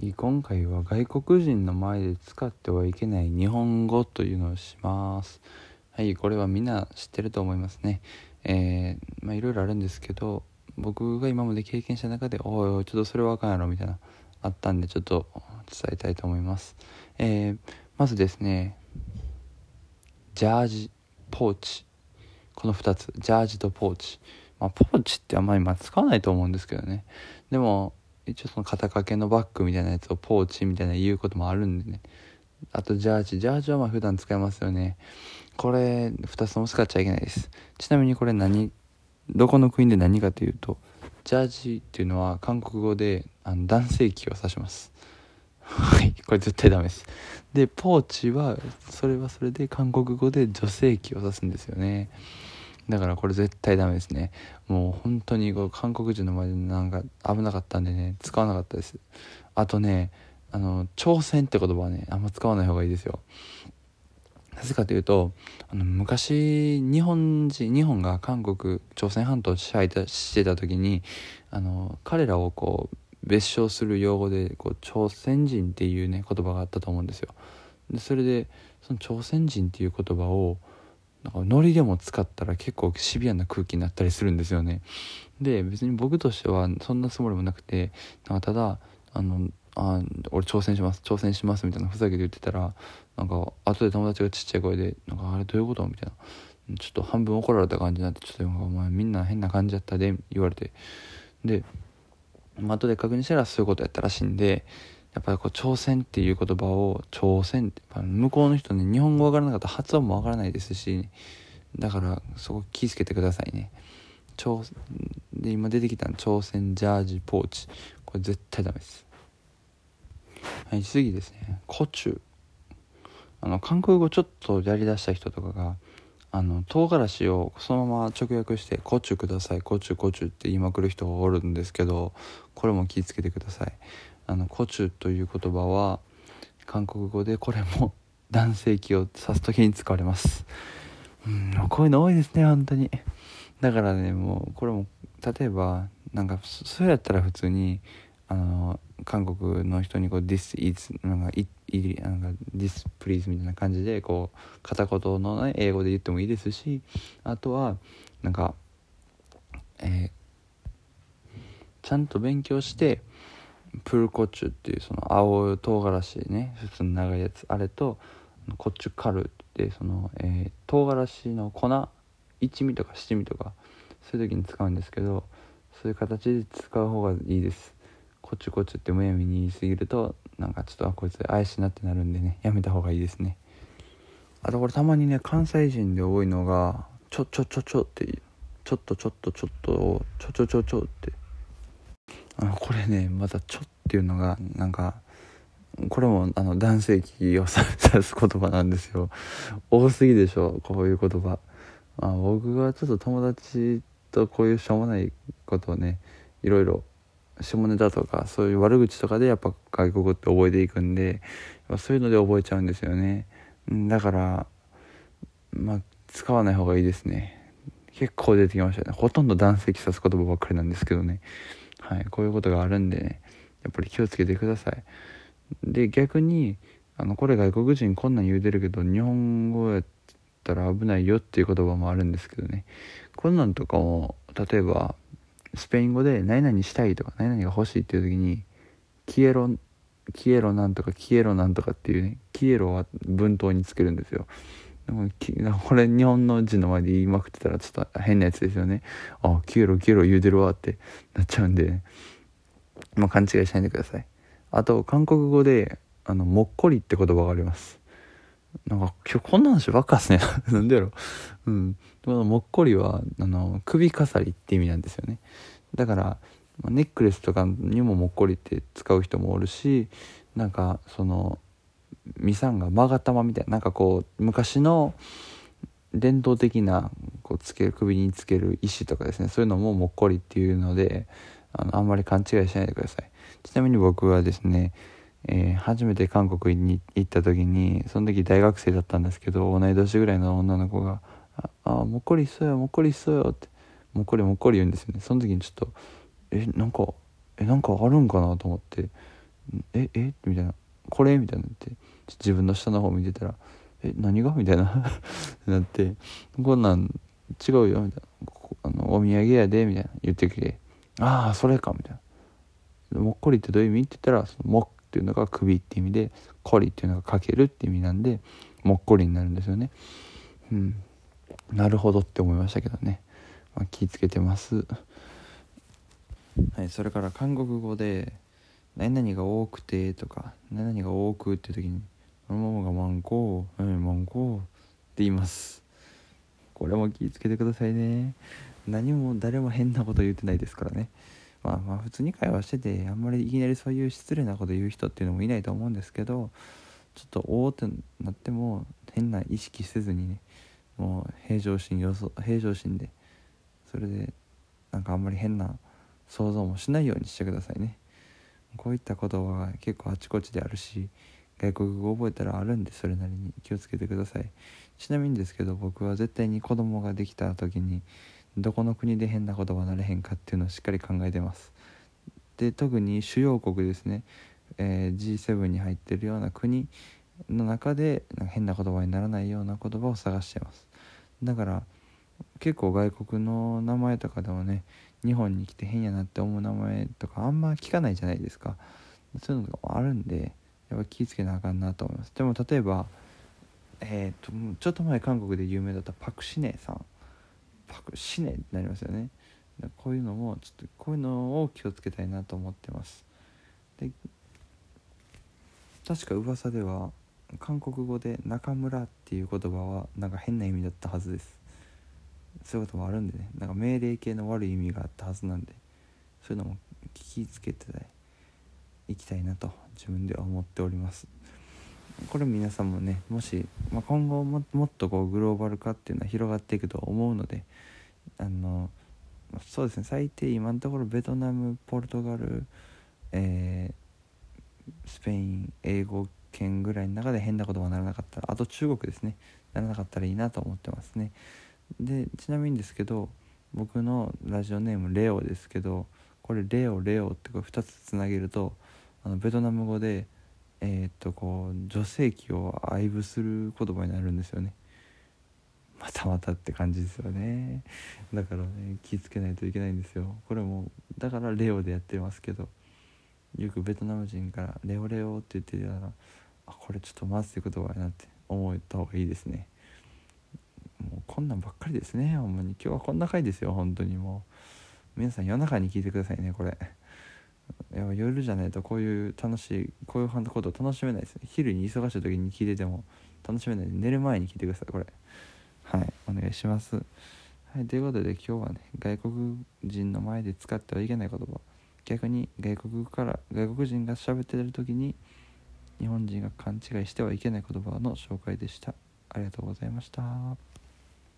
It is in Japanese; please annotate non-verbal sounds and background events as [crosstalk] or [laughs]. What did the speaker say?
今回は外国人の前で使ってはいけない日本語というのをします。はいこれはみんな知ってると思いますね。えー、まあいろいろあるんですけど僕が今まで経験した中でおおちょっとそれはあかんやろみたいなあったんでちょっと伝えたいと思います。えー、まずですねジャージポーチ。この2つジャージとポーチ。まあポーチってあんまりま使わないと思うんですけどね。でも一応その肩掛けのバッグみたいなやつをポーチみたいな言うこともあるんでね。あとジャージ。ジャージはまあ普段使いますよね。これ2つとも使っちゃいけないです。ちなみにこれ何どこの国で何かというとジャージっていうのは韓国語であの男性器を指します。はいこれ絶対ダメです。でポーチはそれはそれで韓国語で女性器を指すんですよね。だからこれ絶対ダメですね。もう本当にこう韓国人の前でなんか危なかったんでね使わなかったです。あとねあの朝鮮って言葉はねあんま使わない方がいいですよ。なぜかというとあの昔日本人日本が韓国朝鮮半島を支配してた時にあの彼らをこう別称する用語でこう朝鮮人っていうね言葉があったと思うんですよ。でそれでその朝鮮人っていう言葉をなんかノリでも使ったら結構シビアな空気になったりするんですよねで別に僕としてはそんなつもりもなくてなんかただあのあ俺挑戦します挑戦しますみたいなふざけて言ってたらなんか後で友達がちっちゃい声で「なんかあれどういうこと?」みたいなちょっと半分怒られた感じになってちょっとお前みんな変な感じやったで言われてで後で確認したらそういうことやったらしいんでやっぱりこう朝鮮っていう言葉を朝鮮って向こうの人ね日本語わからなかったら発音もわからないですしだからそこ気ぃつけてくださいね。朝で今出てきた朝鮮ジャージポーチ。これ絶対ダメです。はい次ですね。コチュ。あの韓国語ちょっとやりだした人とかがあの唐辛子をそのまま直訳して「コチュくださいコチュコチュ」って言いまくる人がおるんですけどこれも気をつけてください。あのコチュという言葉は韓国語でこれも [laughs] 男性器を指す時に使われます。うんこういうの多いですね本当に。だからねもうこれも例えばなんかそれやったら普通にあの韓国の人にこう「This is」なんか「It」なんか「This please」みたいな感じでこう片言の、ね、英語で言ってもいいですしあとはなんかえー、ちゃんと勉強してプルコチュっていうその青唐辛子ね普通の長いやつ。あれとコチュカルってその、えー、唐辛子の粉一味とか七味とかそういう時に使うんですけどそういう形で使う方がいいです。こっちこっちってむやみに言い過ぎるとなんかちょっとあこいつ怪しいなってなるんでねやめた方がいいですね。あとこれたまにね関西人で多いのがちょちょちょちょってちょっとちょっとちょっとちょちょちょちょってあこれねまた「ちょ」っていうのがなんかこれもあの男性器を指す言葉なんですよ。多すぎでしょこういう言葉、まあ、僕はちょっと友達とこういうしょうもないことをねいろいろ下ネタとかそういう悪口とかでやっぱ外国語って覚えていくんでそういうので覚えちゃうんですよね。だからまあ使わない方がいいですね。結構出てきましたね。ほとんど男性器指す言葉ばっかりなんですけどね。はい、こういうことがあるんでねやっぱり気をつけてください。で逆にあのこれ外国人こんなん言うてるけど日本語やったら危ないよっていう言葉もあるんですけどね。こんなんとかも例えばスペイン語で何々したいとか何々が欲しいっていう時にキエロキエロなんとかキエロなんとかっていうねキエロは文頭につけるんですよ。でもこれ日本の字の前で言いまくってたらちょっと変なやつですよね。あキエロキエロ言うてるわってなっちゃうんで、まあ、勘違いしないでください。あと韓国語であのもっこりって言葉があります。なんか今日こんな話ばっかっすね。[laughs] なんでやろ。うん。このもっこりはあの首飾りって意味なんですよね。だからネックレスとかにももっこりって使う人もおるしなんかそのミサンが勾玉みたいななんかこう昔の伝統的なこうつけ首につける石とかですねそういうのももっこりっていうのであのあんまり勘違いしないでください。ちなみに僕はですね、えー、初めて韓国に行った時にその時大学生だったんですけど同い年ぐらいの女の子が「ああもっこりしそうよもっこりしそうよ」ってもっこりもっこり言うんですよね。その時にちょっとえなんかえなんかあるんかなと思って「ええみたいな「これ?」みたいになって自分の下の方見てたら「え何が?」みたいな [laughs] なって「こんなん違うよ」みたいな「あのお土産やで」みたいな言ってきて「ああそれか」みたいな「もっこりってどういう意味?」って言ったら「そのもっ」っていうのが首って意味で「こり」っていうのがかけるって意味なんでもっこりになるんですよね。うん。なるほどって思いましたけどね、まあ、気ぃつけてます。はいそれから韓国語で「何々が多くて」とか「何々が多く」っていう時に「ももがマンコーマンコー」って言います。これも気ぃつけてくださいね。何も誰も変なこと言ってないですからね。まあまあ普通に会話しててあんまりいきなりそういう失礼なこと言う人っていうのもいないと思うんですけどちょっとおおってなっても変な意識せずにねもう平常心よそ平常心でそれでなんかあんまり変な想像もしないようにしてくださいね。こういった言葉が結構あちこちであるし外国語覚えたらあるんでそれなりに気をつけてください。ちなみにですけど僕は絶対に子供ができた時にどこの国で変な言葉なれへんかっていうのをしっかり考えてます。で特に主要国ですね、えー、G7 に入ってるような国の中でなんか変な言葉にならないような言葉を探してます。だから結構外国の名前とかでもね日本に来て変やなって思う名前とかあんま聞かないじゃないですか。そういうのがあるんでやっぱ気ぃつけなあかんなと思います。でも例えばえっ、とちょっと前韓国で有名だったパク・シネさん。パク・シネになりますよね。こういうのもちょっとこういうのを気をつけたいなと思ってます。で確か噂では韓国語で中村っていう言葉はなんか変な意味だったはずです。そういうこともあるんでね。なんか命令系の悪い意味があったはずなんでそういうのも気ぃつけていきたいなと自分では思っております。これ皆さんもねもし、まあ、今後ももっとこうグローバル化っていうのは広がっていくと思うのであのそうですね最低今のところベトナムポルトガル、えー、スペイン英語圏ぐらいの中で変な言葉にならなかったらあと中国ですねならなかったらいいなと思ってますね。でちなみにですけど僕のラジオネームレオですけどこれレオレオってこれ2つつなげるとあのベトナム語でえー、っとこう女性器を愛撫する言葉になるんですよね。またまたって感じですよね。だからね気ぃつけないといけないんですよ。これもだからレオでやってますけどよくベトナム人から「レオレオ」って言ってたらあこれちょっとまずい言葉やなって思った方がいいですね。こんなんばっかりですねほんまに。今日はこんな回ですよ本当にもう。皆さん夜中に聞いてくださいねこれ。いや夜じゃないとこういう楽しいこういうこと楽しめないです昼に忙しい時に聞いてても楽しめないで寝る前に聞いてくださいこれ。はいお願いします。はいということで今日はね外国人の前で使ってはいけない言葉。逆に外国から外国人が喋ってる時に日本人が勘違いしてはいけない言葉の紹介でした。ありがとうございました。